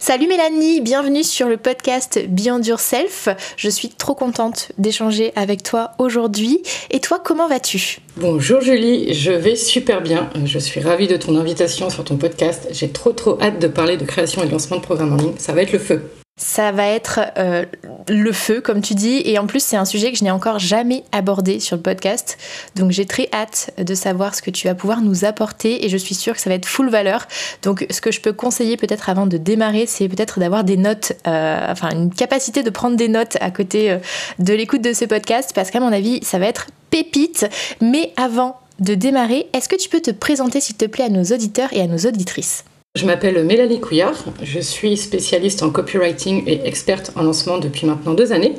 Salut Mélanie, bienvenue sur le podcast Beyond Yourself. Je suis trop contente d'échanger avec toi aujourd'hui. Et toi, comment vas-tu? Bonjour Julie, je vais super bien. Je suis ravie de ton invitation sur ton podcast. J'ai trop trop hâte de parler de création et lancement de programmes en ligne. Ça va être le feu. Ça va être euh, le feu, comme tu dis, et en plus c'est un sujet que je n'ai encore jamais abordé sur le podcast. Donc j'ai très hâte de savoir ce que tu vas pouvoir nous apporter, et je suis sûre que ça va être full valeur. Donc ce que je peux conseiller peut-être avant de démarrer, c'est peut-être d'avoir des notes, euh, enfin une capacité de prendre des notes à côté euh, de l'écoute de ce podcast, parce qu'à mon avis ça va être pépite. Mais avant de démarrer, est-ce que tu peux te présenter s'il te plaît à nos auditeurs et à nos auditrices? Je m'appelle Mélanie Couillard, je suis spécialiste en copywriting et experte en lancement depuis maintenant deux années.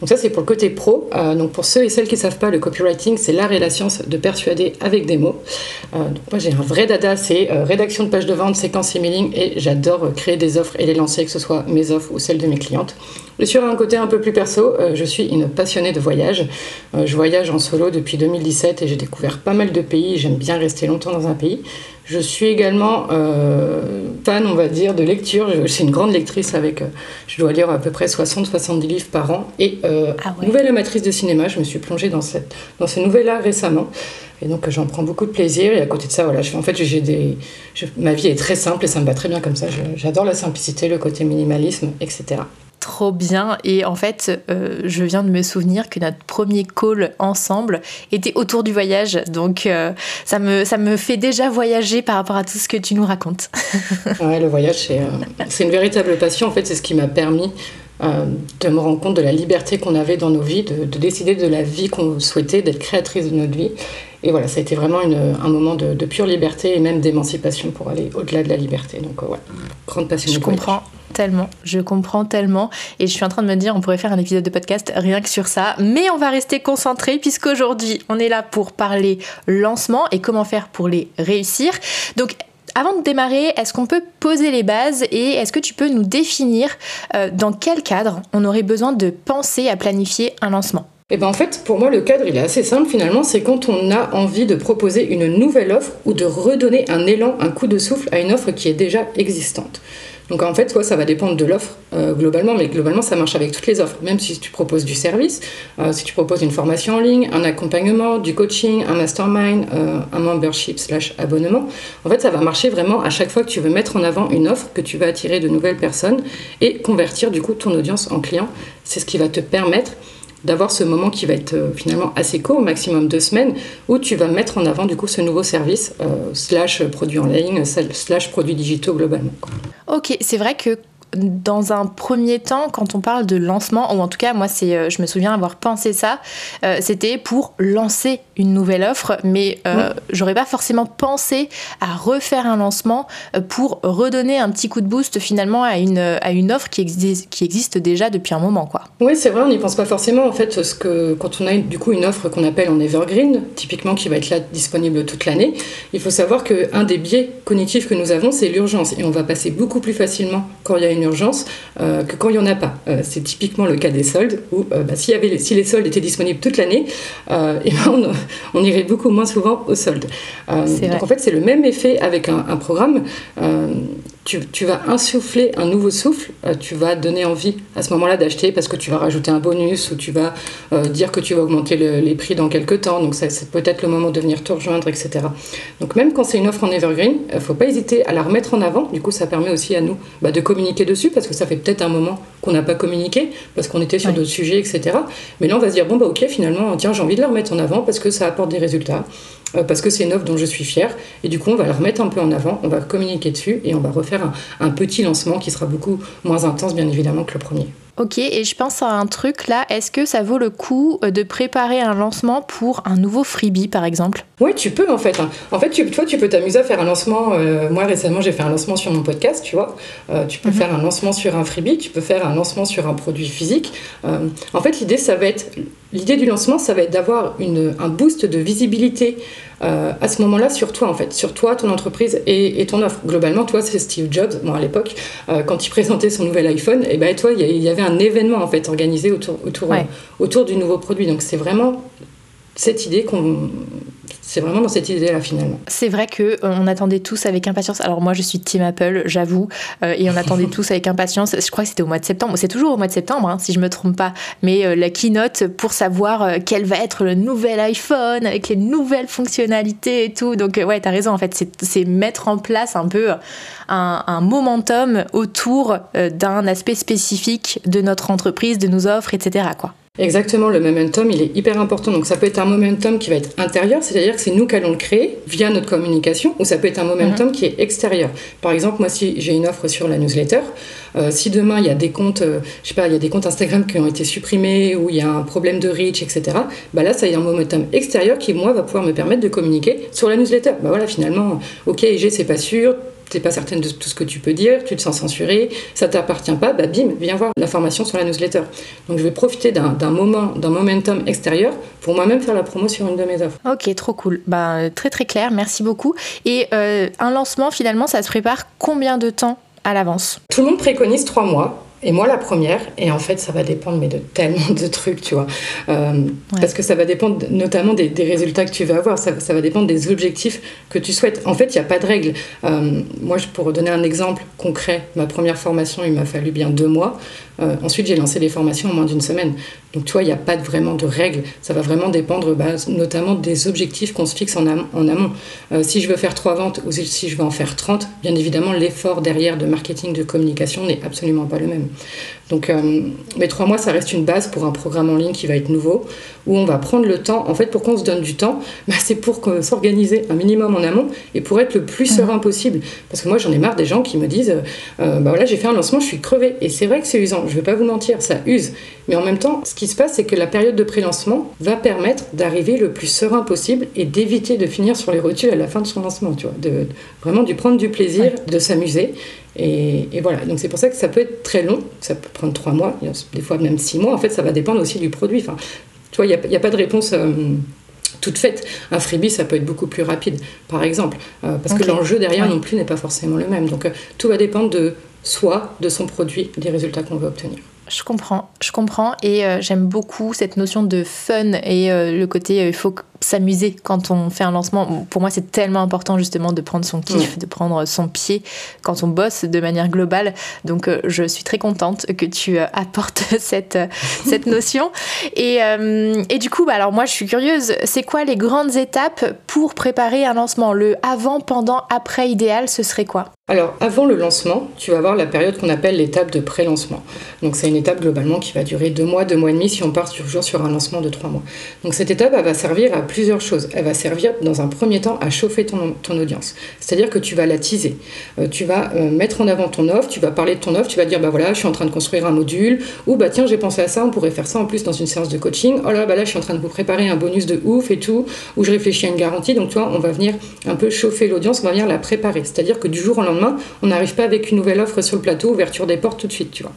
Donc ça c'est pour le côté pro. Euh, donc pour ceux et celles qui ne savent pas, le copywriting c'est l'art et la science de persuader avec des mots. Euh, moi j'ai un vrai dada, c'est euh, rédaction de pages de vente, séquence emailing et j'adore créer des offres et les lancer, que ce soit mes offres ou celles de mes clientes. Et sur un côté un peu plus perso, je suis une passionnée de voyage. je voyage en solo depuis 2017 et j'ai découvert pas mal de pays. J'aime bien rester longtemps dans un pays. Je suis également euh, fan, on va dire, de lecture. Je, suis une grande lectrice avec, euh, je dois lire à peu près 60-70 livres par an. Et euh, ah nouvelle amatrice de cinéma, je me suis plongée dans, cette, dans ce nouvel-art récemment. Et donc j'en prends beaucoup de plaisir. Et à côté de ça, voilà, je, en fait, j'ai des, ma vie est très simple et ça me va très bien comme ça. J'adore la simplicité, le côté minimalisme, etc trop bien. Et en fait, euh, je viens de me souvenir que notre premier call ensemble était autour du voyage. Donc, euh, ça, me, ça me fait déjà voyager par rapport à tout ce que tu nous racontes. ouais, le voyage, euh, c'est une véritable passion. En fait, c'est ce qui m'a permis de me rendre compte de la liberté qu'on avait dans nos vies, de, décider de la vie qu'on souhaitait, d'être créatrice de notre vie. Et voilà, ça a été vraiment un moment de, pure liberté et même d'émancipation pour aller au-delà de la liberté. Donc, ouais, grande passion. Je comprends tellement, je comprends tellement. Et je suis en train de me dire, on pourrait faire un épisode de podcast rien que sur ça. Mais on va rester concentré puisqu'aujourd'hui, on est là pour parler lancement et comment faire pour les réussir. Donc, avant de démarrer, est-ce qu'on peut poser les bases et est-ce que tu peux nous définir euh, dans quel cadre on aurait besoin de penser à planifier un lancement? Eh ben en fait, pour moi, le cadre, il est assez simple finalement. C'est quand on a envie de proposer une nouvelle offre ou de redonner un élan, un coup de souffle à une offre qui est déjà existante. Donc en fait, ça va dépendre de l'offre euh, globalement, mais globalement, ça marche avec toutes les offres. Même si tu proposes du service, euh, si tu proposes une formation en ligne, un accompagnement, du coaching, un mastermind, euh, un membership slash abonnement, en fait, ça va marcher vraiment à chaque fois que tu veux mettre en avant une offre, que tu vas attirer de nouvelles personnes et convertir du coup ton audience en client. C'est ce qui va te permettre d'avoir ce moment qui va être euh, finalement assez court, maximum deux semaines, où tu vas mettre en avant du coup ce nouveau service, euh, slash produit en ligne, slash produits digitaux globalement. Ok, c'est vrai que dans un premier temps, quand on parle de lancement, ou en tout cas, moi, c'est, euh, je me souviens avoir pensé ça, euh, c'était pour lancer une nouvelle offre, mais euh, j'aurais pas forcément pensé à refaire un lancement pour redonner un petit coup de boost finalement à une, à une offre qui, existe, qui existe déjà depuis un moment. Quoi. Oui, c'est vrai, on n'y pense pas forcément. En fait, ce que, quand on a du coup une offre qu'on appelle en evergreen, typiquement qui va être là disponible toute l'année, il faut savoir qu'un des biais cognitifs que nous avons, c'est l'urgence. Et on va passer beaucoup plus facilement quand il y a une urgence euh, que quand il n'y en a pas. Euh, c'est typiquement le cas des soldes, où euh, bah, y avait, si les soldes étaient disponibles toute l'année, et ben, on, irait beaucoup moins souvent aux soldes. donc en fait, c'est le même effet avec un, un programme tu, vas insuffler un nouveau souffle, euh, tu vas donner envie à ce moment-là d'acheter parce que tu vas rajouter un bonus ou tu vas euh, dire que tu vas augmenter les prix dans quelques temps, donc c'est peut-être le moment de venir te rejoindre, etc. Donc même quand c'est une offre en evergreen, il ne faut pas hésiter à la remettre en avant, du coup ça permet aussi à nous bah, de communiquer dessus parce que ça fait peut-être un moment qu'on n'a pas communiqué parce qu'on était sur d'autres sujets, etc. Mais là on va se dire, bon bah ok finalement, tiens j'ai envie de la remettre en avant parce que ça apporte des résultats. Euh, parce que c'est une offre dont je suis fière. Et du coup, on va la remettre un peu en avant, on va communiquer dessus et on va refaire un, petit lancement qui sera beaucoup moins intense, bien évidemment, que le premier. Ok, et je pense à un truc là, est-ce que ça vaut le coup euh, de préparer un lancement pour un nouveau freebie par exemple? Oui, tu peux en fait. Hein. En fait, tu, toi, tu peux t'amuser à faire un lancement. Euh, moi, récemment, j'ai fait un lancement sur mon podcast, tu vois. tu peux mhm. faire un lancement sur un freebie, tu peux faire un lancement sur un produit physique. en fait, l'idée, ça va être l'idée du lancement, ça va être d'avoir un boost de visibilité euh, à ce moment-là sur toi en fait, sur toi, ton entreprise et, ton offre. Globalement, toi, c'est Steve Jobs. Bon, à l'époque, euh, quand il présentait son nouvel iPhone, et ben toi, il y, avait un événement en fait organisé autour autour, autour du nouveau produit. Donc c'est vraiment cette idée qu'on c'est vraiment dans cette idée-là finalement. C'est vrai que euh, on attendait tous avec impatience. Alors moi je suis Team Apple, j'avoue, euh, et on attendait tous avec impatience. Je crois que c'était au mois de septembre. C'est toujours au mois de septembre, hein, si je me trompe pas. Mais euh, la keynote pour savoir quel va être le nouvel iPhone avec les nouvelles fonctionnalités et tout. Donc ouais, t'as raison. En fait, c'est mettre en place un peu un, un momentum autour d'un aspect spécifique de notre entreprise, de nos offres, etc. Quoi. Exactement, le momentum, il est hyper important. Donc ça peut être un momentum qui va être intérieur, c'est-à-dire que c'est nous qui allons le créer via notre communication, ou ça peut être un momentum mhm. qui est extérieur. Par exemple, moi, si j'ai une offre sur la newsletter, euh, si demain il y a des comptes, euh, je sais pas, il y a des comptes Instagram qui ont été supprimés, ou il y a un problème de reach, etc., bah là, ça y a un momentum extérieur qui, moi, va pouvoir me permettre de communiquer sur la newsletter. Bah voilà, finalement, ok, IG, c'est pas sûr, t'es pas certaine de tout ce que tu peux dire, tu te sens censuré, ça t'appartient pas, bah bim, viens voir l'information sur la newsletter. Donc je vais profiter d'un moment, d'un momentum extérieur pour moi-même faire la promo sur une de mes offres. Ok, trop cool. Bah, très très clair, merci beaucoup. Et euh, un lancement, finalement, ça se prépare combien de temps à l'avance? Tout le monde préconise trois mois. Et moi, la première, et en fait, ça va dépendre mais de tellement de trucs, tu vois. Euh, parce que ça va dépendre notamment des, résultats que tu vas avoir, ça, va dépendre des objectifs que tu souhaites. En fait, il n'y a pas de règle. Euh, moi, pour donner un exemple concret, ma première formation, il m'a fallu bien deux mois. Euh, ensuite, j'ai lancé les formations en moins d'une semaine. Donc, tu vois, il n'y a pas vraiment de règles. Ça va vraiment dépendre bah, notamment des objectifs qu'on se fixe en, amont. Euh, si je veux faire trois ventes ou si je veux en faire 30, bien évidemment, l'effort derrière de marketing, de communication n'est absolument pas le même. Donc, euh, mais trois mois, ça reste une base pour un programme en ligne qui va être nouveau, où on va prendre le temps. En fait, pourquoi on se donne du temps bah, C'est pour s'organiser un minimum en amont et pour être le plus serein possible. Parce que moi, j'en ai marre des gens qui me disent euh, bah voilà, j'ai fait un lancement, je suis crevé. Et c'est vrai que c'est usant, je ne vais pas vous mentir, ça use. Mais en même temps, ce qui se passe, c'est que la période de pré-lancement va permettre d'arriver le plus serein possible et d'éviter de finir sur les rotules à la fin de son lancement. Tu vois, de, vraiment de prendre du plaisir, de s'amuser. Et, voilà, donc c'est pour ça que ça peut être très long, ça peut prendre trois mois, des fois même six mois. En fait, ça va dépendre aussi du produit. Enfin, tu vois, il n'y a, pas de réponse. Euh, toute faite. Un freebie, ça peut être beaucoup plus rapide, par exemple, euh, parce que l'enjeu derrière non plus n'est pas forcément le même. Donc euh, tout va dépendre de soi, de son produit, des résultats qu'on veut obtenir. Je comprends, je comprends et j'aime beaucoup cette notion de fun et le côté il faut s'amuser quand on fait un lancement. Pour moi, c'est tellement important justement de prendre son kiff, de prendre son pied quand on bosse de manière globale. Donc, euh, je suis très contente que tu euh, apportes cette, euh, cette notion. Et, et, du coup, bah, alors moi, je suis curieuse. C'est quoi les grandes étapes pour préparer un lancement? Le avant, pendant, après idéal, ce serait quoi? Alors, avant le lancement, tu vas avoir la période qu'on appelle l'étape de pré-lancement. Donc, c'est une étape globalement qui va durer deux mois, deux mois et demi si on part toujours sur un lancement de trois mois. Donc, cette étape, elle va servir à plusieurs choses. Elle va servir dans un premier temps à chauffer ton, ton audience. C'est-à-dire que tu vas la teaser. Euh, tu vas euh, mettre en avant ton offre, tu vas parler de ton offre, tu vas dire bah voilà, je suis en train de construire un module, ou bah tiens, j'ai pensé à ça, on pourrait faire ça en plus dans une séance de coaching. Oh là, bah là, je suis en train de vous préparer un bonus de ouf et tout, ou je réfléchis à une garantie. Donc, tu vois, on va venir un peu chauffer l'audience, on va venir la préparer. C'est-à-dire que du jour au lendemain, on n'arrive pas avec une nouvelle offre sur le plateau, ouverture des portes tout de suite, tu vois.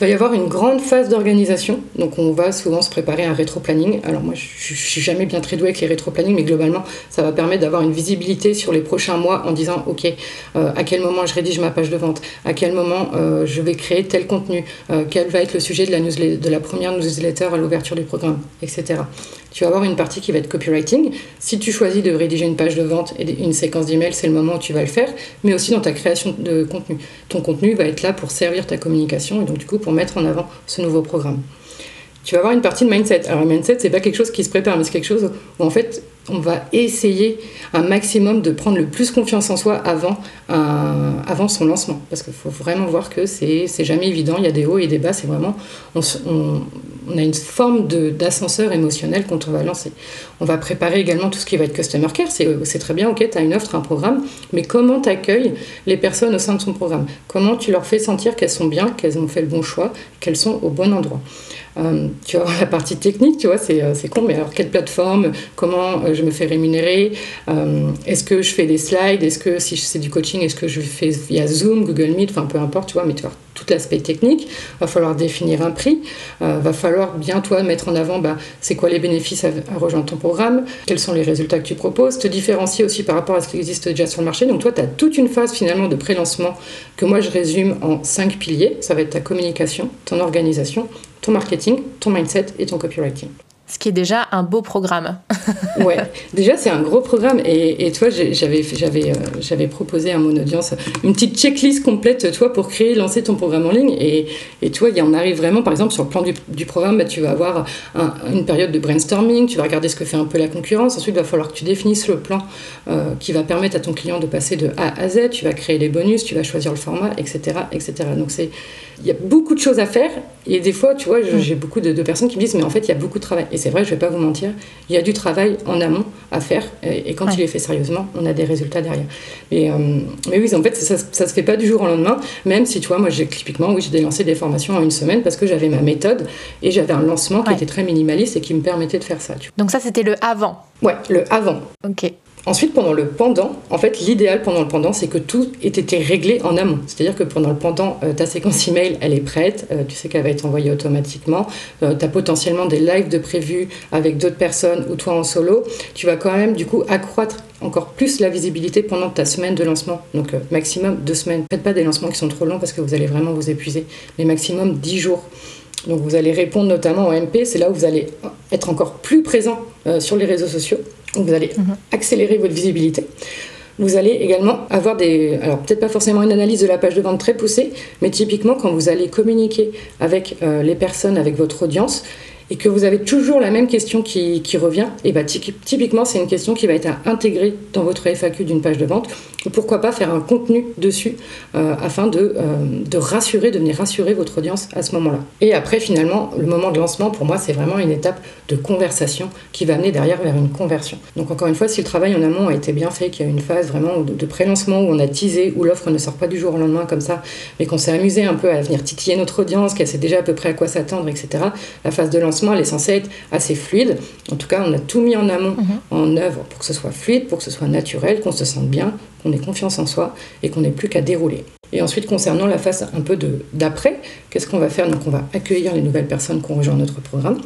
Il va y avoir une grande phase d'organisation, donc on va souvent se préparer un rétro-planning. Alors moi, je, ne suis jamais bien très douée avec les rétro-plannings, mais globalement, ça va permettre d'avoir une visibilité sur les prochains mois en disant, ok, euh, à quel moment je rédige ma page de vente, à quel moment euh, je vais créer tel contenu, euh, quel va être le sujet de la, de la première newsletter à l'ouverture du programme, etc. Tu vas avoir une partie qui va être copywriting. Si tu choisis de rédiger une page de vente et une séquence d'emails, c'est le moment où tu vas le faire, mais aussi dans ta création de contenu. Ton contenu va être là pour servir ta communication et donc du coup pour mettre en avant ce nouveau programme. Tu vas avoir une partie de mindset. Alors, le mindset, c'est pas quelque chose qui se prépare, mais c'est quelque chose où en fait, on va essayer un maximum de prendre le plus confiance en soi avant, avant son lancement. Parce qu'il faut vraiment voir que c'est jamais évident, il y a des hauts et des bas, c'est vraiment. On, a une forme d'ascenseur émotionnel quand on va lancer. On va préparer également tout ce qui va être customer care. C'est très bien, ok, tu as une offre, un programme, mais comment tu accueilles les personnes au sein de son programme? Comment tu leur fais sentir qu'elles sont bien, qu'elles ont fait le bon choix, qu'elles sont au bon endroit? Euh, tu vois, la partie technique, tu vois, c'est con, mais alors quelle plateforme, comment euh, je me fais rémunérer Est-ce que je fais des slides Est-ce que si c'est du coaching, est-ce que je fais via Zoom, Google Meet, enfin peu importe, tu vois, mais tu vois, tout l'aspect technique. Va falloir définir un prix. va falloir bien, toi, mettre en avant bah, c'est quoi les bénéfices à, rejoindre ton programme, quels sont les résultats que tu proposes, te différencier aussi par rapport à ce qui existe déjà sur le marché. Donc toi, tu as toute une phase finalement de pré-lancement que moi je résume en cinq piliers. Ça va être ta communication, ton organisation, ton marketing, ton mindset et ton copywriting. Ce qui est déjà un beau programme. ouais, déjà c'est un gros programme et, et toi euh, j'avais proposé à mon audience une petite checklist complète toi pour créer lancer ton programme en ligne et, et toi il en arrive vraiment par exemple sur le plan du, du programme bah, tu vas avoir une période de brainstorming, tu vas regarder ce que fait un peu la concurrence, ensuite il va falloir que tu définisses le plan euh, qui va permettre à ton client de passer de A à Z, tu vas créer les bonus, tu vas choisir le format, etc. etc. Donc c'est il y a beaucoup de choses à faire et des fois, tu vois, j'ai beaucoup de, personnes qui me disent, mais en fait, il y a beaucoup de travail. C'est vrai, je vais pas vous mentir, il y a du travail en amont à faire et, quand il est fait sérieusement, on a des résultats derrière. Mais, euh, mais oui, en fait, ça, ça, se fait pas du jour au lendemain, même si, tu vois, moi, j'ai typiquement, oui, j'ai lancé des formations en une semaine parce que j'avais ma méthode et j'avais un lancement qui était très minimaliste et qui me permettait de faire ça. Donc ça, c'était le avant. Ouais, le avant. Ok. Ensuite, pendant le pendant, en fait, l'idéal pendant le pendant, c'est que tout ait été réglé en amont. C'est-à-dire que pendant le pendant, euh, ta séquence email, elle est prête, euh, tu sais qu'elle va être envoyée automatiquement, euh, tu as potentiellement des lives de prévus avec d'autres personnes ou toi en solo. Tu vas quand même, du coup, accroître encore plus la visibilité pendant ta semaine de lancement. Donc, maximum deux semaines. Faites pas des lancements qui sont trop longs parce que vous allez vraiment vous épuiser, mais maximum dix jours. Donc, vous allez répondre notamment au MP, c'est là où vous allez être encore plus présent sur les réseaux sociaux vous allez mhm. accélérer votre visibilité. Vous allez également avoir des, alors peut-être pas forcément une analyse de la page de vente très poussée, mais typiquement quand vous allez communiquer avec euh, les personnes, avec votre audience, et que vous avez toujours la même question qui, revient, et bah, typiquement, c'est une question qui va être intégrée dans votre FAQ d'une page de vente. Ou pourquoi pas faire un contenu dessus euh, afin de, euh, de, rassurer, de venir rassurer votre audience à ce moment-là. Et après, finalement, le moment de lancement, pour moi, c'est vraiment une étape de conversation qui va amener derrière vers une conversion. Donc, encore une fois, si le travail en amont a été bien fait, qu'il y a une phase vraiment de, de pré-lancement où on a teasé, où l'offre ne sort pas du jour au lendemain comme ça, mais qu'on s'est amusé un peu à venir titiller notre audience, qu'elle sait déjà à peu près à quoi s'attendre, etc., la phase de lancement, elle est censée être assez fluide. En tout cas, on a tout mis en amont, mhm. en œuvre, pour que ce soit fluide, pour que ce soit naturel, qu'on se sente bien, qu'on ait confiance en soi et qu'on n'ait plus qu'à dérouler. Et ensuite, concernant la phase un peu d'après, qu'est-ce qu'on va faire? Donc, on va accueillir les nouvelles personnes qui ont rejoint notre programme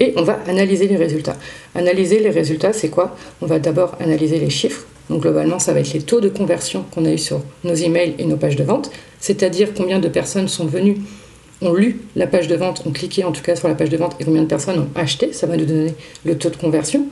et on va analyser les résultats. Analyser les résultats, c'est quoi? On va d'abord analyser les chiffres. Donc globalement, ça va être les taux de conversion qu'on a eu sur nos emails et nos pages de vente, c'est-à-dire combien de personnes sont venues ont lu la page de vente, ont cliqué en tout cas sur la page de vente et combien de personnes ont acheté, ça va nous donner le taux de conversion.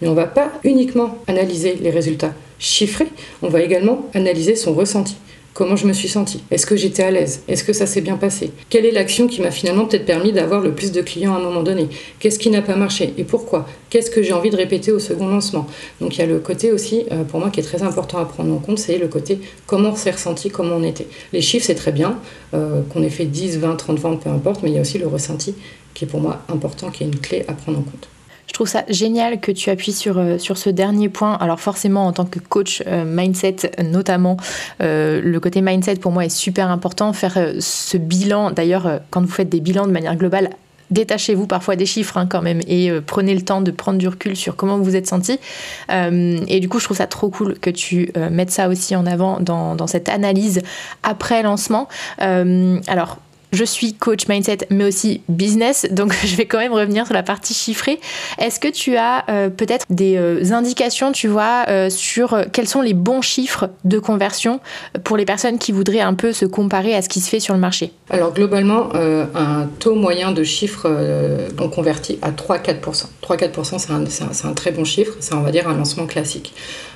Mais on ne va pas uniquement analyser les résultats chiffrés, on va également analyser son ressenti. Comment je me suis sentie? Est-ce que j'étais à l'aise? Est-ce que ça s'est bien passé? Quelle est l'action qui m'a finalement peut-être permis d'avoir le plus de clients à un moment donné? Qu'est-ce qui n'a pas marché? Et pourquoi? Qu'est-ce que j'ai envie de répéter au second lancement? Donc il y a le côté aussi, euh, pour moi, qui est très important à prendre en compte, c'est le côté comment on s'est ressenti, comment on était. Les chiffres, c'est très bien, euh, qu'on ait fait 10, 20, 30 ventes, peu importe, mais il y a aussi le ressenti qui est pour moi important, qui est une clé à prendre en compte. Je trouve ça génial que tu appuies sur, euh, sur ce dernier point. Alors forcément, en tant que coach euh, mindset, notamment, euh, le côté mindset pour moi est super important. Faire ce bilan, d'ailleurs, quand vous faites des bilans de manière globale, détachez-vous parfois des chiffres hein, quand même et prenez le temps de prendre du recul sur comment vous vous êtes senti. et du coup, je trouve ça trop cool que tu mettes ça aussi en avant dans, dans cette analyse après lancement. alors, je suis coach mindset, mais aussi business, donc je vais quand même revenir sur la partie chiffrée. Est-ce que tu as euh, peut-être des euh, indications, tu vois, euh, sur quels sont les bons chiffres de conversion pour les personnes qui voudraient un peu se comparer à ce qui se fait sur le marché? Alors globalement, un taux moyen de chiffre on convertit à 3-4%. 3-4%, c'est un, un, très bon chiffre, c'est on va dire un lancement classique.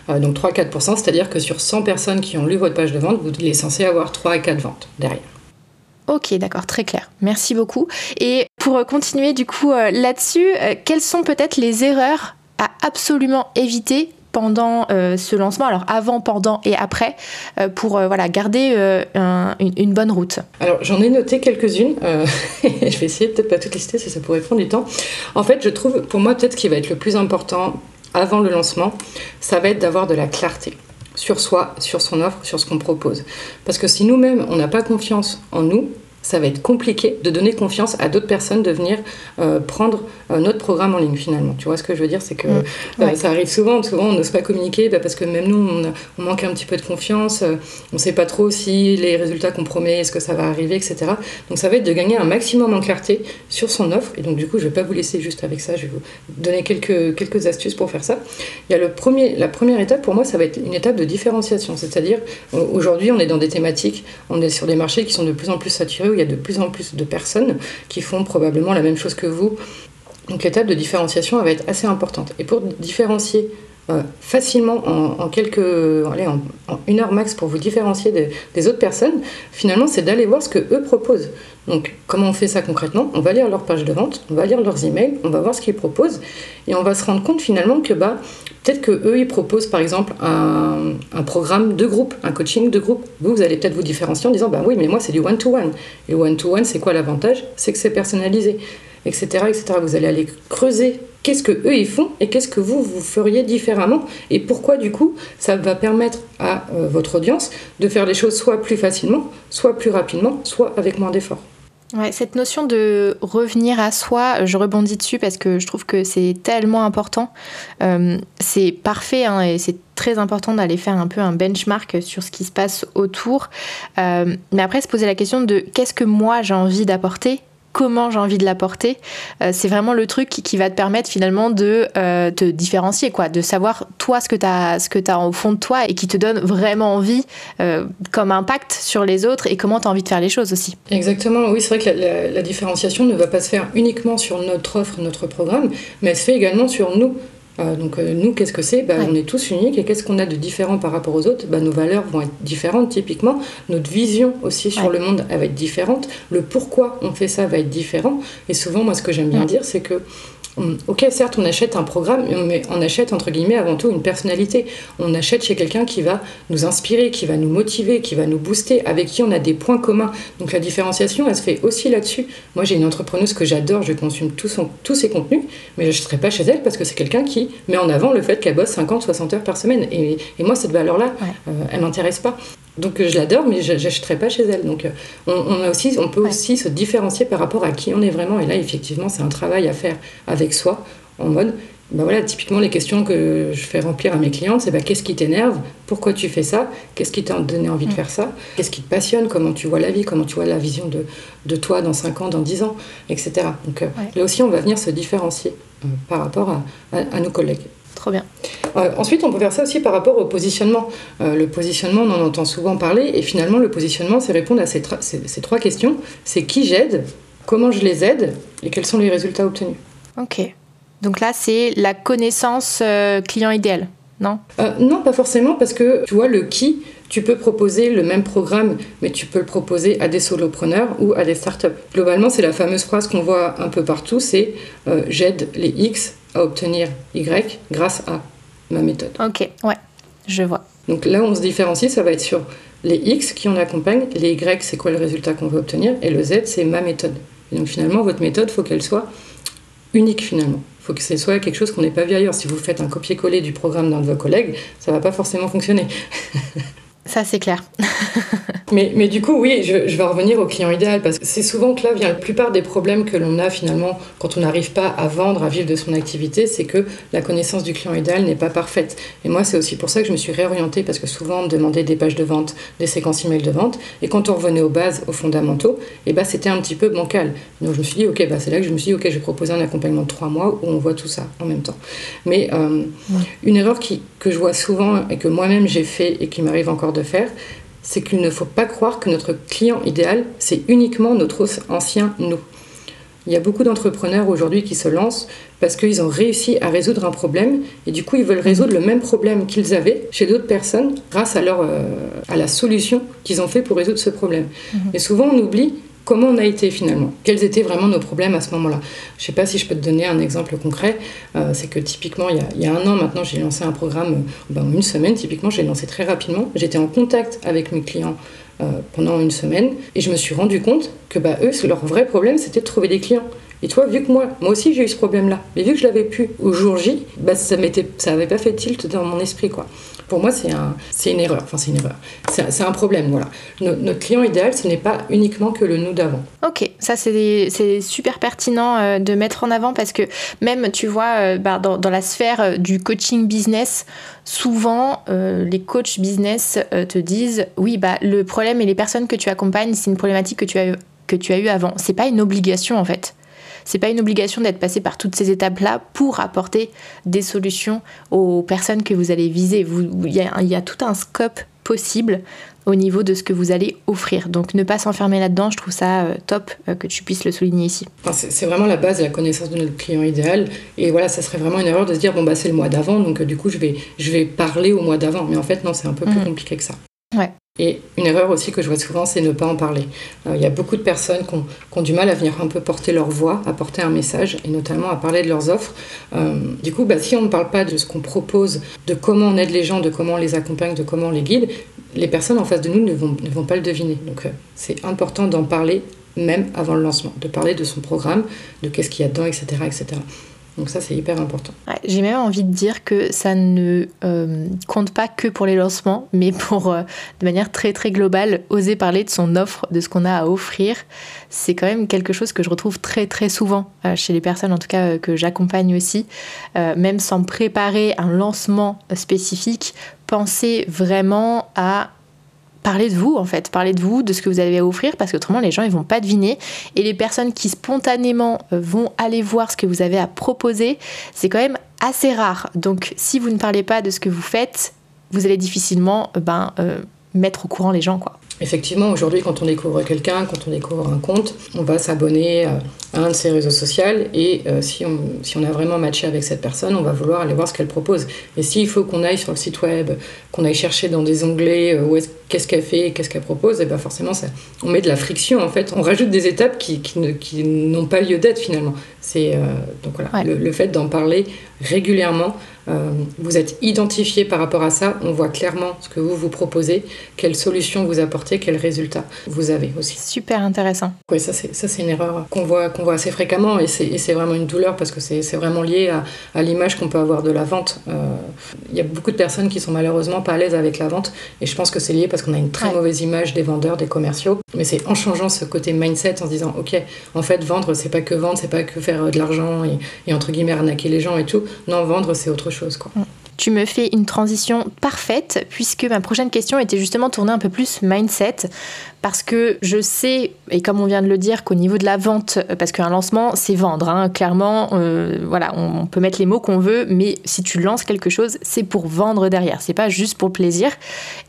donc 3-4%, c'est-à-dire que sur 100 personnes qui ont lu votre page de vente, vous êtes censé avoir 3 à 4 ventes derrière. Ok, d'accord, très clair. Merci beaucoup. Et pour continuer du coup euh, là-dessus, euh, quelles sont peut-être les erreurs à absolument éviter pendant euh, ce lancement, alors avant, pendant et après, pour voilà, garder une, bonne route Alors j'en ai noté quelques-unes, je vais essayer peut-être pas toutes lister, ça, ça pourrait prendre du temps. En fait, je trouve, pour moi, peut-être ce qui va être le plus important avant le lancement, ça va être d'avoir de la clarté sur soi, sur son offre, sur ce qu'on propose. Parce que si nous-mêmes, on n'a pas confiance en nous, ça va être compliqué de donner confiance à d'autres personnes de venir euh, prendre euh, notre programme en ligne finalement. Tu vois ce que je veux dire? C'est que mm. euh, ça arrive souvent, souvent on n'ose pas communiquer bah, parce que même nous on, manque un petit peu de confiance, on ne sait pas trop si les résultats qu'on promet, est-ce que ça va arriver, etc. Donc ça va être de gagner un maximum en clarté sur son offre et donc du coup je ne vais pas vous laisser juste avec ça, je vais vous donner quelques, quelques astuces pour faire ça. Il y a le premier, la première étape pour moi ça va être une étape de différenciation, c'est-à-dire aujourd'hui on est dans des thématiques, on est sur des marchés qui sont de plus en plus saturés où il y a de plus en plus de personnes qui font probablement la même chose que vous. Donc l'étape de différenciation va être assez importante. Et pour différencier euh, facilement en, quelques, allez, en, une heure max pour vous différencier des autres personnes, finalement, c'est d'aller voir ce que eux proposent. Donc, comment on fait ça concrètement? On va lire leur page de vente, on va lire leurs emails, on va voir ce qu'ils proposent, et on va se rendre compte finalement que bah, peut-être que eux ils proposent par exemple un, programme de groupe, un coaching de groupe. Vous, vous allez peut-être vous différencier en disant bah oui, mais moi c'est du one to one. Et one to one, c'est quoi l'avantage? C'est que c'est personnalisé, etc., etc. Vous allez aller creuser qu'est-ce que eux ils font et qu'est-ce que vous vous feriez différemment et pourquoi du coup ça va permettre à euh, votre audience de faire les choses soit plus facilement, soit plus rapidement, soit avec moins d'efforts. Ouais, cette notion de revenir à soi, je rebondis dessus parce que je trouve que c'est tellement important. Euh, c'est parfait hein, et c'est très important d'aller faire un peu un benchmark sur ce qui se passe autour. Euh, mais après, se poser la question de qu'est-ce que moi j'ai envie d'apporter comment j'ai envie de l'apporter, euh, c'est vraiment le truc qui, va te permettre finalement de euh, te différencier, quoi, de savoir toi ce que tu as, au fond de toi et qui te donne vraiment envie euh, comme impact sur les autres et comment tu as envie de faire les choses aussi. Exactement, oui, c'est vrai que la, différenciation ne va pas se faire uniquement sur notre offre, notre programme, mais elle se fait également sur nous. Euh, donc euh, nous, qu'est-ce que c'est? Bah, On est tous uniques et qu'est-ce qu'on a de différent par rapport aux autres? Bah, Nos valeurs vont être différentes typiquement, notre vision aussi sur le monde elle va être différente, le pourquoi on fait ça va être différent. Et souvent, moi ce que j'aime bien dire, c'est que Ok, certes, on achète un programme, mais on achète entre guillemets avant tout une personnalité. On achète chez quelqu'un qui va nous inspirer, qui va nous motiver, qui va nous booster, avec qui on a des points communs. Donc la différenciation, elle se fait aussi là-dessus. Moi, j'ai une entrepreneuse que j'adore, je consomme tous ses contenus, mais je n'achèterai pas chez elle parce que c'est quelqu'un qui met en avant le fait qu'elle bosse 50, 60 heures par semaine. Et, moi, cette valeur-là, elle euh, elle m'intéresse pas. Donc je l'adore, mais je n'achèterai pas chez elle. Donc euh, on, a aussi, on peut aussi se différencier par rapport à qui on est vraiment. Et là, effectivement, c'est un travail à faire avec soi, en mode, ben voilà, typiquement les questions que je fais remplir à mes clientes, c'est ben, qu'est-ce qui t'énerve? Pourquoi tu fais ça? Qu'est-ce qui t'a donné envie de mm. faire ça? Qu'est-ce qui te passionne? Comment tu vois la vie? Comment tu vois la vision de, de toi dans 5 ans, dans 10 ans, etc. Donc euh, là aussi, on va venir se différencier euh, par rapport à nos collègues. Trop bien. Euh, ensuite, on peut faire ça aussi par rapport au positionnement. Euh, le positionnement, on en entend souvent parler, et finalement, le positionnement, c'est répondre à ces, ces, trois questions. C'est qui j'aide, comment je les aide, et quels sont les résultats obtenus. Ok. Donc là, c'est la connaissance euh, client idéal, non? Non, pas forcément, parce que tu vois, le qui, tu peux proposer le même programme, mais tu peux le proposer à des solopreneurs ou à des startups. Globalement, c'est la fameuse phrase qu'on voit un peu partout, c'est j'aide les X à obtenir Y grâce à ma méthode. Ok, ouais, je vois. Donc là, on se différencie, ça va être sur les X qui on accompagne, les Y, c'est quoi le résultat qu'on veut obtenir, et le Z, c'est ma méthode. Et donc finalement, votre méthode, faut qu'elle soit unique finalement. Il faut que ce soit quelque chose qu'on n'ait pas vu ailleurs. Si vous faites un copier-coller du programme d'un de vos collègues, ça va pas forcément fonctionner. Ça, c'est clair. mais, mais, du coup, oui, je, vais revenir au client idéal parce que c'est souvent que là vient la plupart des problèmes que l'on a finalement quand on n'arrive pas à vendre, à vivre de son activité, c'est que la connaissance du client idéal n'est pas parfaite. Et moi, c'est aussi pour ça que je me suis réorientée parce que souvent on me demandait des pages de vente, des séquences email de vente, et quand on revenait aux bases, aux fondamentaux, et eh ben, c'était un petit peu bancal. Donc je me suis dit, ok, bah, c'est là que je me suis dit, ok, je vais proposer un accompagnement de trois mois où on voit tout ça en même temps. Mais euh, une erreur qui, que je vois souvent et que moi-même j'ai fait et qui m'arrive encore de faire, c'est qu'il ne faut pas croire que notre client idéal, c'est uniquement notre ancien nous. Il y a beaucoup d'entrepreneurs aujourd'hui qui se lancent parce qu'ils ont réussi à résoudre un problème et du coup ils veulent résoudre le même problème qu'ils avaient chez d'autres personnes grâce à, leur, euh, à la solution qu'ils ont fait pour résoudre ce problème. Et mhm. souvent on oublie comment on a été finalement, quels étaient vraiment nos problèmes à ce moment-là? Je ne sais pas si je peux te donner un exemple concret, euh, c'est que typiquement il y, a, un an maintenant j'ai lancé un programme, euh, ben, une semaine typiquement, j'ai lancé très rapidement, j'étais en contact avec mes clients euh, pendant une semaine et je me suis rendu compte que bah, eux, leur vrai problème c'était de trouver des clients Et toi, vu que moi, moi aussi j'ai eu ce problème-là, mais vu que je l'avais pu au jour J, bah, ça m'était, ça avait pas fait tilt dans mon esprit, quoi. Pour moi, c'est un, c'est une erreur. Enfin, c'est une erreur. C'est, un problème, voilà. notre client idéal, ce n'est pas uniquement que le nous d'avant. Ok, ça c'est, c'est super pertinent euh, de mettre en avant parce que même, tu vois, euh, bah, dans, dans, la sphère euh, du coaching business, souvent les coachs business te disent oui, bah le problème et les personnes que tu accompagnes, c'est une problématique que tu as que tu as eu avant. C'est pas une obligation en fait. C'est pas une obligation d'être passé par toutes ces étapes-là pour apporter des solutions aux personnes que vous allez viser. Il y, y, a tout un scope possible au niveau de ce que vous allez offrir. Donc ne pas s'enfermer là-dedans, je trouve ça euh, top euh, que tu puisses le souligner ici. c'est vraiment la base de la connaissance de notre client idéal. Et voilà, ça serait vraiment une erreur de se dire, bon, bah, c'est le mois d'avant, donc euh, du coup, je vais, je vais parler au mois d'avant. Mais en fait, non, c'est un peu plus mmh. compliqué que ça. Et une erreur aussi que je vois souvent, c'est ne pas en parler. Euh, il y a beaucoup de personnes qui ont, du mal à venir un peu porter leur voix, à porter un message, et notamment à parler de leurs offres. Euh, du coup, bah, si on ne parle pas de ce qu'on propose, de comment on aide les gens, de comment on les accompagne, de comment on les guide, les personnes en face de nous ne vont, ne vont pas le deviner. Donc euh, c'est important d'en parler même avant le lancement, de parler de son programme, de qu'est-ce qu'il y a dedans, etc. etc. Donc ça, c'est hyper important. J'ai même envie de dire que ça ne euh, compte pas que pour les lancements, mais pour, euh, de manière très très globale, oser parler de son offre, de ce qu'on a à offrir. C'est quand même quelque chose que je retrouve très très souvent euh, chez les personnes, en tout cas que j'accompagne aussi. même sans préparer un lancement spécifique, penser vraiment à parlez de vous en fait, parlez de vous, de ce que vous avez à offrir parce qu'autrement les gens ils vont pas deviner et les personnes qui spontanément euh, vont aller voir ce que vous avez à proposer, c'est quand même assez rare. Donc si vous ne parlez pas de ce que vous faites, vous allez difficilement euh, ben, euh, mettre au courant les gens quoi. Effectivement, aujourd'hui, quand on découvre quelqu'un, quand on découvre un compte, on va s'abonner à un de ses réseaux sociaux et si, on, si on a vraiment matché avec cette personne, on va vouloir aller voir ce qu'elle propose. Et s'il faut qu'on aille sur le site web, qu'on aille chercher dans des onglets où est-ce qu'est-ce qu'elle fait, qu'est-ce qu'elle propose, et bien forcément, ça, on met de la friction en fait. On rajoute des étapes qui, qui, n'ont pas lieu d'être finalement. C'est euh, donc voilà, le, fait d'en parler régulièrement. Euh, vous êtes identifié par rapport à ça. On voit clairement ce que vous vous proposez, quelles solutions vous apportez, quels résultats vous avez aussi. Super intéressant. Oui, ça c'est ça c'est une erreur qu'on voit qu'on voit assez fréquemment et c'est vraiment une douleur parce que c'est vraiment lié à, à l'image qu'on peut avoir de la vente. Euh, il y a beaucoup de personnes qui sont malheureusement pas à l'aise avec la vente et je pense que c'est lié parce qu'on a une très mauvaise image des vendeurs, des commerciaux. Mais c'est en changeant ce côté mindset, en se disant, ok, en fait, vendre, c'est pas que vendre, c'est pas que faire de l'argent et, et, entre guillemets arnaquer les gens et tout. Non, vendre, c'est autre chose, quoi. Mm tu me fais une transition parfaite puisque ma prochaine question était justement tournée un peu plus mindset parce que je sais, et comme on vient de le dire, qu'au niveau de la vente, parce qu'un lancement, c'est vendre, hein, clairement, euh, voilà, on, peut mettre les mots qu'on veut, mais si tu lances quelque chose, c'est pour vendre derrière, c'est pas juste pour plaisir.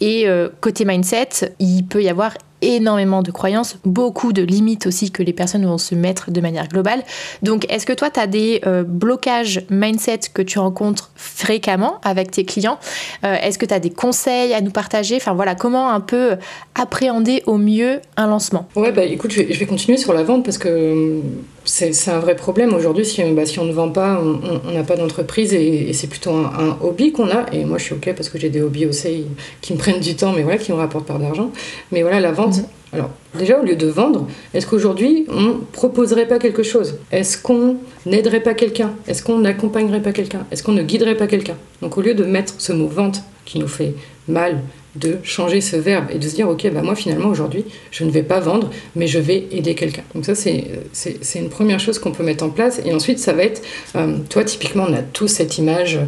Et euh, côté mindset, il peut y avoir énormément de croyances, beaucoup de limites aussi que les personnes vont se mettre de manière globale. Donc, est-ce que toi, tu as des euh, blocages mindset que tu rencontres fréquemment avec tes clients? Euh, Est-ce que tu as des conseils à nous partager? Enfin, voilà, comment un peu appréhender au mieux un lancement? Ouais, bah écoute, je vais, continuer sur la vente parce que c'est un vrai problème aujourd'hui. Si, bah, si on ne vend pas, on n'a pas d'entreprise et, c'est plutôt un, hobby qu'on a. Et moi, je suis OK parce que j'ai des hobbies aussi qui me prennent du temps, mais voilà, qui me rapportent pas d'argent. Mais voilà, la vente. Mhm. Alors, déjà, au lieu de vendre, est-ce qu'aujourd'hui, on proposerait pas quelque chose? Est-ce qu'on n'aiderait pas quelqu'un? Est-ce qu'on n'accompagnerait pas quelqu'un? Est-ce qu'on ne guiderait pas quelqu'un? Donc, au lieu de mettre ce mot vente qui nous fait mal, de changer ce verbe et de se dire ok bah moi finalement aujourd'hui je ne vais pas vendre mais je vais aider quelqu'un. Donc ça c'est une première chose qu'on peut mettre en place. Et ensuite ça va être euh, toi typiquement on a tous cette image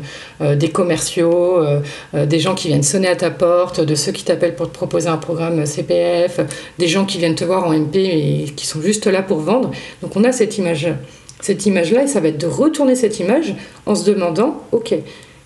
euh, des commerciaux euh, des gens qui viennent sonner à ta porte de ceux qui t'appellent pour te proposer un programme CPF des gens qui viennent te voir en MP et qui sont juste là pour vendre. Donc on a cette image cette image là et ça va être de retourner cette image en se demandant ok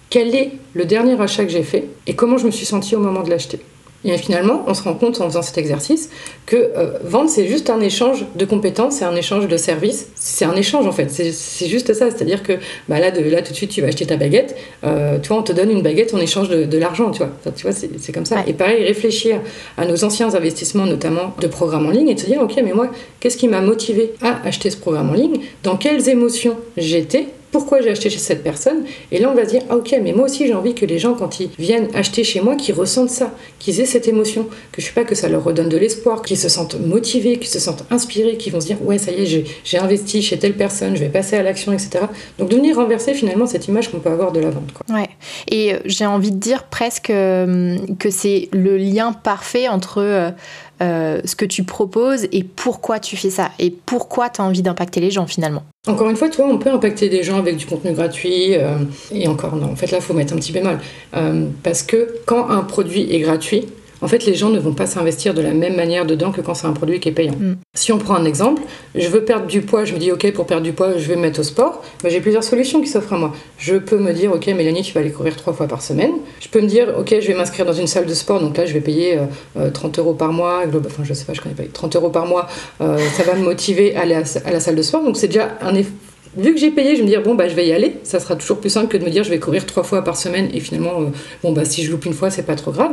quel est le dernier achat que j'ai fait et comment je me suis sentie au moment de l'acheter. Et finalement, on se rend compte en faisant cet exercice que euh, vendre, c'est juste un échange de compétences, c'est un échange de services, c'est un échange en fait, c'est juste ça. C'est-à-dire que bah, là, de, là, tout de suite, tu vas acheter ta baguette, euh, toi, on te donne une baguette en échange de, l'argent, tu vois. tu vois, c'est comme ça. Et pareil, réfléchir à nos anciens investissements, notamment de programmes en ligne, et te dire, ok, mais moi, qu'est-ce qui m'a motivé à acheter ce programme en ligne? Dans quelles émotions j'étais? Pourquoi j'ai acheté chez cette personne. Et là, on va se dire, ah, ok, mais moi aussi, j'ai envie que les gens, quand ils viennent acheter chez moi, qu'ils ressentent ça, qu'ils aient cette émotion, que je ne sais pas que ça leur redonne de l'espoir, qu'ils se sentent motivés, qu'ils se sentent inspirés, qu'ils vont se dire, ouais, ça y est, j'ai investi chez telle personne, je vais passer à l'action, etc. Donc, de venir renverser finalement cette image qu'on peut avoir de la vente. Quoi. Ouais. Et euh, j'ai envie de dire presque euh, que c'est le lien parfait entre euh, ce que tu proposes et pourquoi tu fais ça et pourquoi tu as envie d'impacter les gens finalement. Encore une fois, toi, on peut impacter des gens avec du contenu gratuit. Euh, et encore, non, en fait, là, il faut mettre un petit bémol. Euh, parce que quand un produit est gratuit, en fait, les gens ne vont pas s'investir de la même manière dedans que quand c'est un produit qui est payant. Mm. Si on prend un exemple, je veux perdre du poids, je me dis, OK, pour perdre du poids, je vais me mettre au sport. Mais j'ai plusieurs solutions qui s'offrent à moi. Je peux me dire, OK, Mélanie, tu vas aller courir trois fois par semaine. Je peux me dire, OK, je vais m'inscrire dans une salle de sport, donc là, je vais payer 30 euh, euh, euros par mois. Enfin, je sais pas, je connais pas. 30 euros par mois, euh, ça va me motiver à aller à, la salle de sport. Donc, c'est déjà un effort vu que j'ai payé, je vais me dire bon bah je vais y aller. Ça sera toujours plus simple que de me dire je vais courir trois fois par semaine et finalement euh, bon bah si je loupe une fois c'est pas trop grave.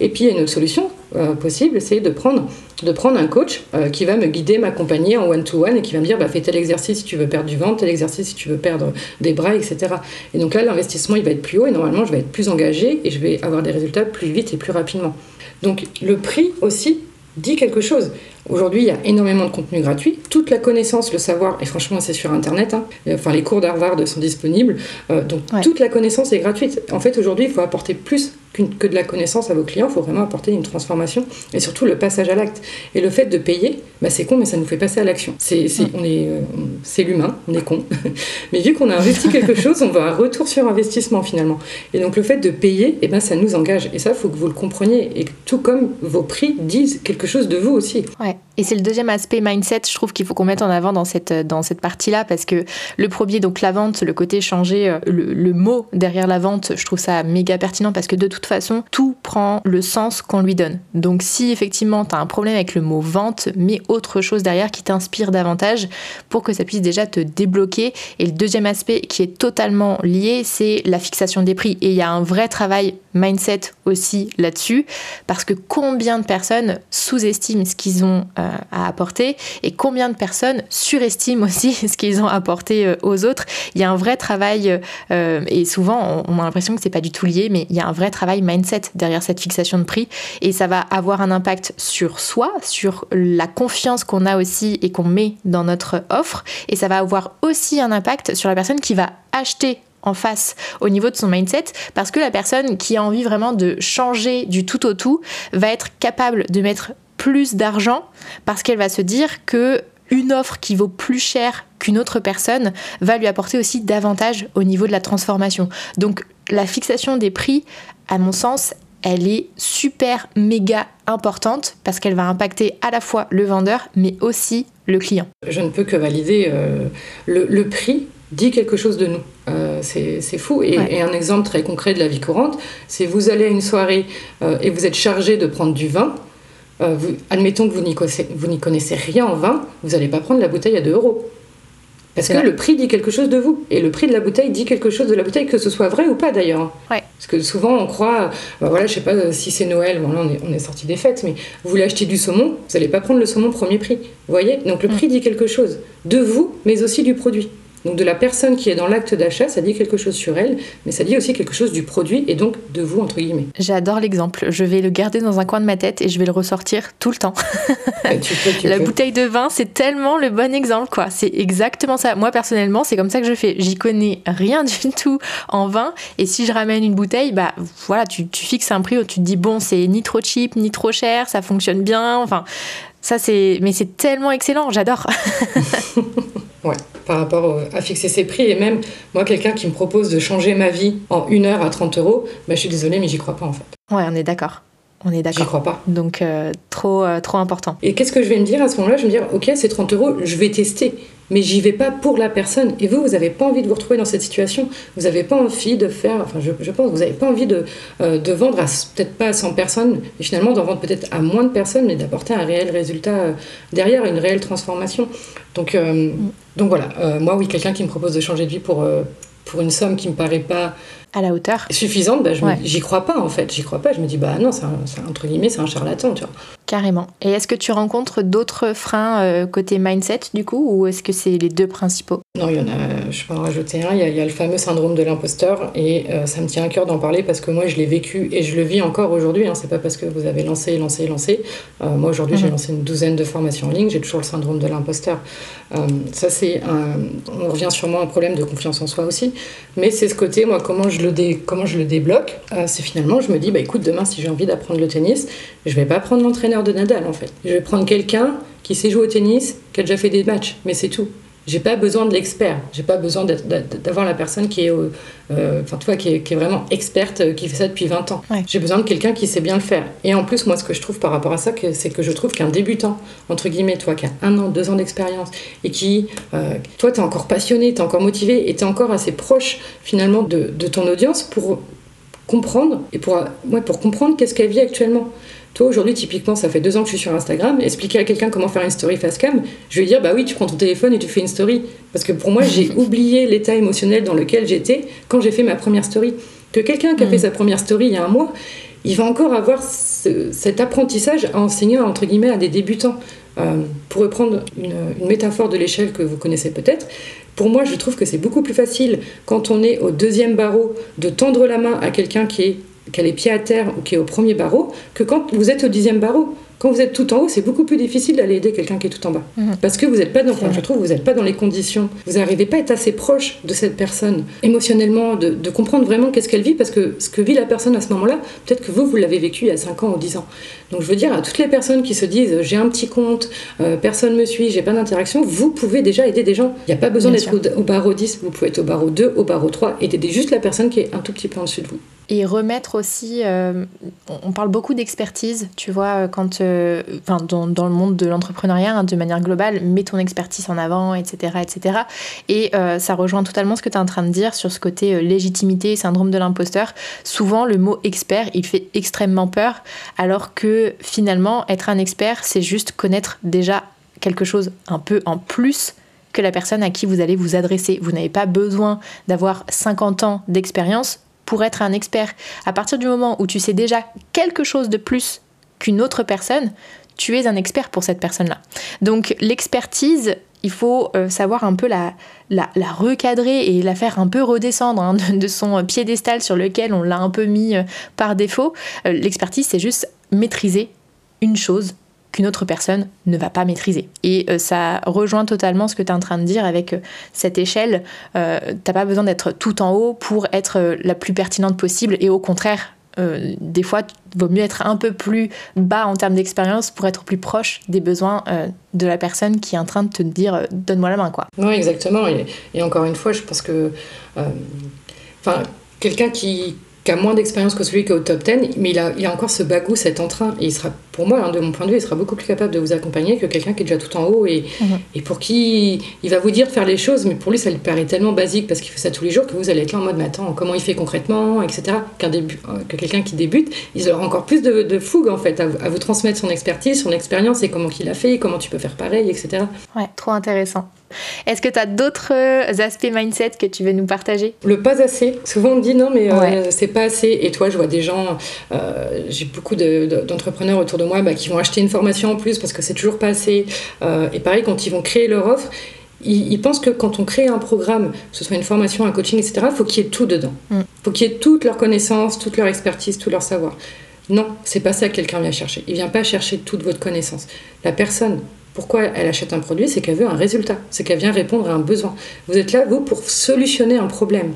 Et puis il y a une autre solution euh, possible, c'est de prendre de prendre un coach euh, qui va me guider, m'accompagner en one to one et qui va me dire bah fais tel exercice si tu veux perdre du ventre, tel exercice si tu veux perdre des bras, etc. Et donc là l'investissement il va être plus haut et normalement je vais être plus engagé et je vais avoir des résultats plus vite et plus rapidement. Donc le prix aussi dit quelque chose. Aujourd'hui, il y a énormément de contenu gratuit. Toute la connaissance, le savoir, et franchement, c'est sur Internet. Hein. Enfin, les cours d'Harvard sont disponibles. Euh, donc, toute la connaissance est gratuite. En fait, aujourd'hui, il faut apporter plus que de la connaissance à vos clients. Il faut vraiment apporter une transformation et surtout le passage à l'acte. Et le fait de payer, bah, c'est con, mais ça nous fait passer à l'action. C'est, on est, euh, c'est l'humain, on est con. mais vu qu'on a investi quelque chose, on va un retour sur investissement finalement. Et donc, le fait de payer, eh ben, ça nous engage. Et ça, il faut que vous le compreniez. Et tout comme vos prix disent quelque chose de vous aussi. Ouais. Et c'est le deuxième aspect mindset, je trouve qu'il faut qu'on mette en avant dans cette, dans cette partie-là, parce que le premier, donc la vente, le côté changer euh, le, mot derrière la vente, je trouve ça méga pertinent, parce que de toute façon, tout prend le sens qu'on lui donne. Donc si effectivement tu as un problème avec le mot vente, mets autre chose derrière qui t'inspire davantage pour que ça puisse déjà te débloquer. Et le deuxième aspect qui est totalement lié, c'est la fixation des prix. Et il y a un vrai travail mindset aussi là-dessus, parce que combien de personnes sous-estiment ce qu'ils ont euh, à apporter et combien de personnes surestiment aussi ce qu'ils ont apporté euh, aux autres. Il y a un vrai travail, euh, et souvent on a l'impression que c'est pas du tout lié, mais il y a un vrai travail mindset derrière cette fixation de prix, et ça va avoir un impact sur soi, sur la confiance qu'on a aussi et qu'on met dans notre offre, et ça va avoir aussi un impact sur la personne qui va acheter en face au niveau de son mindset parce que la personne qui a envie vraiment de changer du tout au tout va être capable de mettre plus d'argent parce qu'elle va se dire que une offre qui vaut plus cher qu'une autre personne va lui apporter aussi davantage au niveau de la transformation. Donc la fixation des prix, à mon sens, elle est super méga importante parce qu'elle va impacter à la fois le vendeur mais aussi le client. Je ne peux que valider euh, le, prix dit quelque chose de nous. Euh, c'est fou. Et, un exemple très concret de la vie courante, c'est vous allez à une soirée euh, et vous êtes chargé de prendre du vin. Euh, admettons que vous n'y connaissez, connaissez, rien en vin, vous n'allez pas prendre la bouteille à 2 euros. Parce que le prix dit quelque chose de vous. Et le prix de la bouteille dit quelque chose de la bouteille, que ce soit vrai ou pas d'ailleurs. Parce que souvent on croit, bah voilà, je sais pas si c'est Noël, bon, on est, on est sorti des fêtes, mais vous voulez acheter du saumon, vous n'allez pas prendre le saumon premier prix. Vous voyez? Donc le mm. prix dit quelque chose de vous, mais aussi du produit. Donc de la personne qui est dans l'acte d'achat, ça dit quelque chose sur elle, mais ça dit aussi quelque chose du produit et donc de vous, entre guillemets. J'adore l'exemple. Je vais le garder dans un coin de ma tête et je vais le ressortir tout le temps. la bouteille de vin, c'est tellement le bon exemple, quoi. C'est exactement ça. Moi, personnellement, c'est comme ça que je fais. J'y connais rien du tout en vin. Et si je ramène une bouteille, bah voilà, tu, tu fixes un prix où tu te dis, bon, c'est ni trop cheap, ni trop cher, ça fonctionne bien. Enfin, ça, c'est. Mais c'est tellement excellent, j'adore. Ouais, par rapport à fixer ses prix. Et même, moi, quelqu'un qui me propose de changer ma vie en une heure à 30 euros, bah, je suis désolée, mais j'y crois pas en fait. Ouais, on est d'accord. On est d'accord. J'y crois pas. Donc, euh, trop, euh, trop important. Et qu'est-ce que je vais me dire à ce moment-là? Je vais me dire, ok, c'est 30 euros, je vais tester mais j'y vais pas pour la personne. Et vous, vous n'avez pas envie de vous retrouver dans cette situation. Vous n'avez pas envie de faire, enfin, je, je pense, vous n'avez pas envie de, euh, de vendre à peut-être pas à 100 personnes, mais finalement d'en vendre peut-être à moins de personnes, mais d'apporter un réel résultat derrière, une réelle transformation. Donc, euh, donc voilà, moi, oui, quelqu'un qui me propose de changer de vie pour, pour une somme qui me paraît pas à la hauteur. Suffisante, bah, j'y crois pas en fait. J'y crois pas. Je me dis, bah non, c'est entre guillemets, c'est un charlatan, tu vois. Carrément. Et est-ce que tu rencontres d'autres freins euh, côté mindset du coup, ou est-ce que c'est les deux principaux? Non, il y en a, je peux en rajouter un. Il y a, le fameux syndrome de l'imposteur, et euh, ça me tient à cœur d'en parler parce que moi je l'ai vécu et je le vis encore aujourd'hui. Hein. C'est pas parce que vous avez lancé, lancé, lancé. Euh, moi aujourd'hui j'ai mhm. lancé une douzaine de formations en ligne, j'ai toujours le syndrome de l'imposteur. ça c'est un... On revient sûrement à un problème de confiance en soi aussi, mais c'est ce côté, moi, comment je comment je le débloque C'est finalement, je me dis, bah écoute, demain si j'ai envie d'apprendre le tennis, je vais pas prendre l'entraîneur de Nadal en fait. Je vais prendre quelqu'un qui sait jouer au tennis, qui a déjà fait des matchs, mais c'est tout. J'ai pas besoin de l'expert. J'ai pas besoin d'avoir la personne qui est, euh, enfin, toi, qui est, vraiment experte, euh, qui fait ça depuis 20 ans. J'ai besoin de quelqu'un qui sait bien le faire. Et en plus, moi, ce que je trouve par rapport à ça, c'est que je trouve qu'un débutant, entre guillemets, toi, qui a un an, deux ans d'expérience, et qui, euh, toi, t'es encore passionné, t'es encore motivé, et t'es encore assez proche, finalement, de, de ton audience pour comprendre, et pour, ouais, pour comprendre qu'est-ce qu'elle vit actuellement. Toi, aujourd'hui, typiquement, ça fait deux ans que je suis sur Instagram. Expliquer à quelqu'un comment faire une story face cam, je vais dire, bah oui, tu prends ton téléphone et tu fais une story. Parce que pour moi, j'ai oublié l'état émotionnel dans lequel j'étais quand j'ai fait ma première story. Que quelqu'un qui a fait mm. sa première story il y a un mois, il va encore avoir cet apprentissage à enseigner, entre guillemets, à des débutants. Euh, pour reprendre une, métaphore de l'échelle que vous connaissez peut-être, pour moi, je trouve que c'est beaucoup plus facile quand on est au deuxième barreau de tendre la main à quelqu'un qui est qui a les pieds à terre ou qui est au premier barreau, que quand vous êtes au dixième barreau. Quand vous êtes tout en haut, c'est beaucoup plus difficile d'aller aider quelqu'un qui est tout en bas. Mhm. Parce que vous n'êtes pas dans, je trouve, vous n'êtes pas dans les conditions. Vous n'arrivez pas à être assez proche de cette personne émotionnellement, de, comprendre vraiment qu'est-ce qu'elle vit, parce que ce que vit la personne à ce moment-là, peut-être que vous, vous l'avez vécu il y a 5 ans ou 10 ans. Donc je veux dire à toutes les personnes qui se disent j'ai un petit compte, euh, personne me suit, j'ai pas d'interaction, vous pouvez déjà aider des gens. Il n'y a pas besoin d'être au, au, barreau 10, vous pouvez être au barreau 2, au barreau 3, et aider juste la personne qui est un tout petit peu en dessus de vous. Et remettre aussi, euh, on parle beaucoup d'expertise, tu vois, quand, euh, dans, dans, le monde de l'entrepreneuriat, hein, de manière globale, mets ton expertise en avant, etc. etc. Et euh, ça rejoint totalement ce que tu es en train de dire sur ce côté légitimité, syndrome de l'imposteur. Souvent, le mot expert, il fait extrêmement peur, alors que finalement, être un expert, c'est juste connaître déjà quelque chose un peu en plus que la personne à qui vous allez vous adresser. Vous n'avez pas besoin d'avoir 50 ans d'expérience pour être un expert. À partir du moment où tu sais déjà quelque chose de plus qu'une autre personne, tu es un expert pour cette personne-là. Donc l'expertise, il faut euh, savoir un peu la, recadrer et la faire un peu redescendre hein, de, son piédestal sur lequel on l'a un peu mis euh, par défaut. Euh, l'expertise, c'est juste maîtriser une chose qu'une autre personne ne va pas maîtriser. Et euh, ça rejoint totalement ce que tu es en train de dire avec euh, cette échelle. Euh, t'as pas besoin d'être tout en haut pour être la plus pertinente possible et au contraire, des fois, il vaut mieux être un peu plus bas en termes d'expérience pour être plus proche des besoins de la personne qui est en train de te dire donne-moi la main. Quoi. Oui, exactement. Et, encore une fois, je pense que quelqu'un qui, qui a moins d'expérience que celui qui est au top 10, mais il a, il a encore ce bagou, cet entrain, et il sera, pour moi, hein, de mon point de vue, il sera beaucoup plus capable de vous accompagner que quelqu'un qui est déjà tout en haut et, mhm. et pour qui il va vous dire de faire les choses, mais pour lui, ça lui paraît tellement basique parce qu'il fait ça tous les jours que vous allez être là en mode, mais attends, comment il fait concrètement, etc. Qu'un début, euh, que quelqu'un qui débute, il aura encore plus de, de fougue, en fait, à, à, vous transmettre son expertise, son expérience et comment il a fait, comment tu peux faire pareil, etc. Ouais, trop intéressant. Est-ce que tu as d'autres euh, aspects mindset que tu veux nous partager? Le pas assez. Souvent on dit non, mais euh, c'est pas assez. Et toi, je vois des gens, euh, j'ai beaucoup d'entrepreneurs autour de moi bah, qui vont acheter une formation en plus parce que c'est toujours pas assez. et pareil, quand ils vont créer leur offre, ils, pensent que quand on crée un programme, que ce soit une formation, un coaching, etc., il faut qu'il y ait tout dedans. Il mm. faut qu'il y ait toutes leurs connaissances, toute leur expertise, tout leur savoir. Non, c'est pas ça que quelqu'un vient chercher. Il vient pas chercher toute votre connaissance. La personne pourquoi elle achète un produit C'est qu'elle veut un résultat, c'est qu'elle vient répondre à un besoin. Vous êtes là, vous, pour solutionner un problème.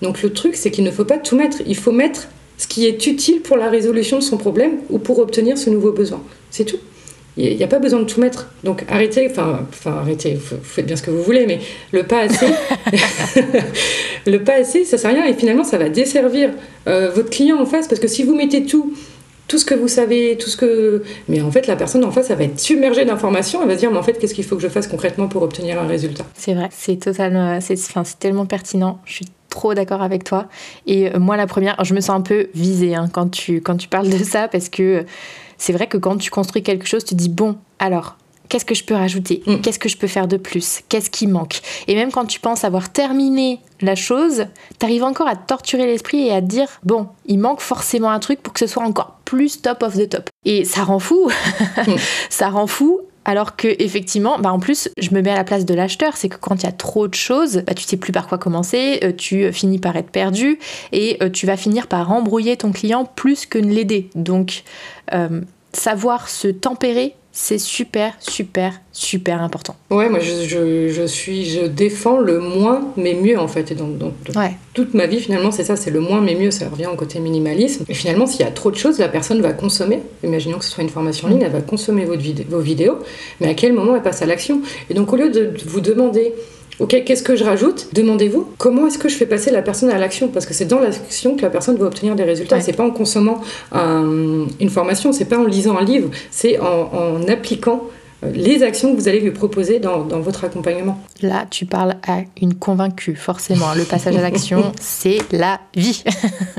Donc le truc, c'est qu'il ne faut pas tout mettre. Il faut mettre ce qui est utile pour la résolution de son problème ou pour obtenir ce nouveau besoin. C'est tout. Il n'y a pas besoin de tout mettre. Donc arrêtez, enfin, enfin arrêtez, vous faites bien ce que vous voulez, mais le pas assez, le pas assez, ça sert à rien et finalement ça va desservir euh, votre client en face parce que si vous mettez tout tout ce que vous savez, tout ce que... Mais en fait, la personne en face, elle va être submergée d'informations, elle va se dire, mais en fait, qu'est-ce qu'il faut que je fasse concrètement pour obtenir un résultat? C'est vrai, c'est totalement... C'est, enfin, tellement pertinent, je suis trop d'accord avec toi. Et euh, moi, la première, je me sens un peu visée hein, quand, tu, quand tu parles de ça, parce que c'est vrai que quand tu construis quelque chose, tu dis, bon, alors, qu'est-ce que je peux rajouter? Mm. Qu'est-ce que je peux faire de plus? Qu'est-ce qui manque? Et même quand tu penses avoir terminé la chose, tu arrives encore à torturer l'esprit et à te dire bon, il manque forcément un truc pour que ce soit encore plus top of the top. Et ça rend fou. Ça rend fou alors que effectivement, bah en plus, je me mets à la place de l'acheteur, c'est que quand il y a trop de choses, bah tu sais plus par quoi commencer, euh, tu euh, finis par être perdu et euh, tu vas finir par embrouiller ton client plus que de l'aider. Donc savoir se tempérer c'est super, super, super important. Ouais, moi je, je, suis, je défends le moins mais mieux en fait. Et donc, toute ma vie finalement c'est ça, c'est le moins mais mieux, ça revient au côté minimalisme. Et finalement s'il y a trop de choses, la personne va consommer. Imaginons que ce soit une formation en ligne, elle va consommer votre vos vidéos, mais à quel moment elle passe à l'action? Et donc au lieu de vous demander Ok, qu'est-ce que je rajoute? Demandez-vous comment est-ce que je fais passer la personne à l'action? Parce que c'est dans l'action que la personne va obtenir des résultats. C'est pas en consommant une formation, c'est pas en lisant un livre, c'est en, appliquant euh, les actions que vous allez lui proposer dans, dans, votre accompagnement. Là, tu parles à une convaincue, forcément. Le passage à l'action, c'est la vie.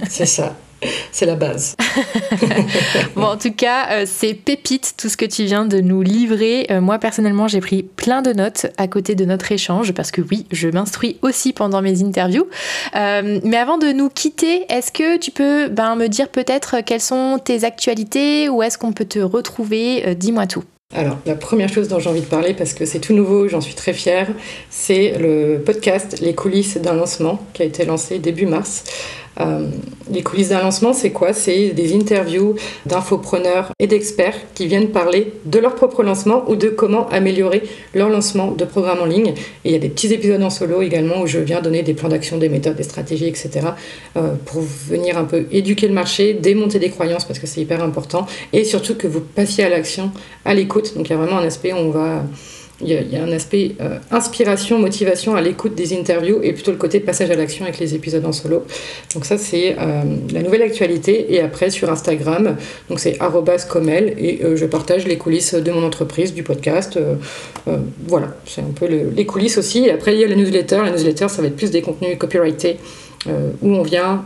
c'est ça. C'est la base. bon, en tout cas, euh, c'est pépite tout ce que tu viens de nous livrer. Euh, moi, personnellement, j'ai pris plein de notes à côté de notre échange parce que oui, je m'instruis aussi pendant mes interviews. Euh, mais avant de nous quitter, est-ce que tu peux ben, me dire peut-être quelles sont tes actualités ou est-ce qu'on peut te retrouver Dis-moi tout. Alors, la première chose dont j'ai envie de parler, parce que c'est tout nouveau, j'en suis très fière, c'est le podcast Les coulisses d'un lancement qui a été lancé début mars. Euh, les coulisses d'un lancement, c'est quoi? C'est des interviews d'infopreneurs et d'experts qui viennent parler de leur propre lancement ou de comment améliorer leur lancement de programme en ligne. Et il y a des petits épisodes en solo également où je viens donner des plans d'action, des méthodes, des stratégies, etc. Euh, pour venir un peu éduquer le marché, démonter des croyances parce que c'est hyper important et surtout que vous passiez à l'action, à l'écoute. Donc il y a vraiment un aspect où on va il y, a, un aspect euh, inspiration, motivation à l'écoute des interviews et plutôt le côté passage à l'action avec les épisodes en solo. Donc ça c'est euh, la nouvelle actualité et après sur Instagram, donc c'est @comel et euh, je partage les coulisses de mon entreprise, du podcast. voilà, c'est un peu les coulisses aussi. Et après il y a la newsletter. La newsletter ça va être plus des contenus copyrightés où on vient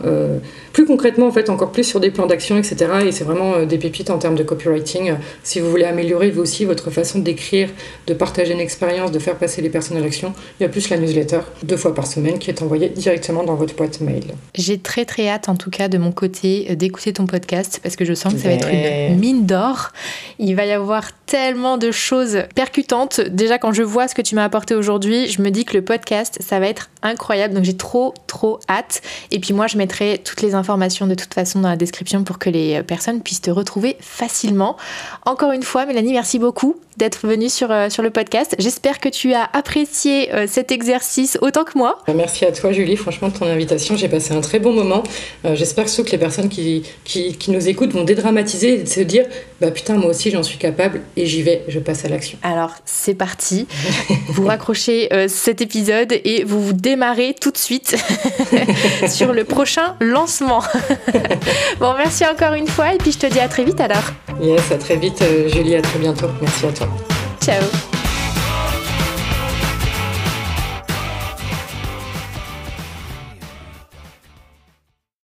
plus concrètement en fait encore plus sur des plans d'action etc et c'est vraiment euh, des pépites en termes de copywriting. Si vous voulez améliorer vous aussi votre façon d'écrire de partager une expérience de faire passer les personnes à l'action il y a plus la newsletter deux fois par semaine qui est envoyée directement dans votre boîte mail. J'ai très très hâte en tout cas de mon côté d'écouter ton podcast parce que je sens que ça va être une mine d'or. Il va y avoir tellement de choses percutantes. Déjà quand je vois ce que tu m'as apporté aujourd'hui je me dis que le podcast ça va être incroyable. Donc j'ai trop trop hâte. Et puis moi, je mettrai toutes les informations de toute façon dans la description pour que les personnes puissent te retrouver facilement. Encore une fois, Mélanie, merci beaucoup d'être venue sur, euh, sur le podcast. J'espère que tu as apprécié euh, cet exercice autant que moi. Euh, merci à toi, Julie, franchement, de ton invitation. J'ai passé un très bon moment. J'espère que les personnes qui, qui, qui, nous écoutent vont dédramatiser et se dire bah putain, moi aussi, j'en suis capable et j'y vais, je passe à l'action. Alors, c'est parti. vous raccrochez cet épisode et vous vous démarrez tout de suite sur le prochain lancement. bon, merci encore une fois et puis je te dis à très vite alors. Yes, à très vite, Julie, à très bientôt. Merci à toi. Ciao.